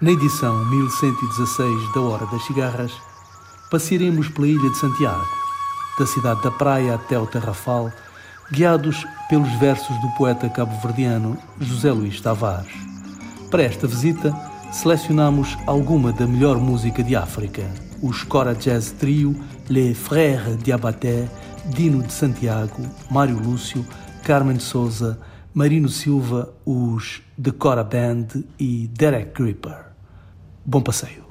Na edição 1116 da Hora das Cigarras, passearemos pela Ilha de Santiago, da cidade da praia até o Terrafal, guiados pelos versos do poeta cabo-verdiano José Luís Tavares. Para esta visita, selecionamos alguma da melhor música de África, os Cora Jazz Trio, Les Frères Diabaté, Dino de Santiago, Mário Lúcio, Carmen Souza, Marino Silva, os The Cora Band e Derek Gripper. Bom passeio.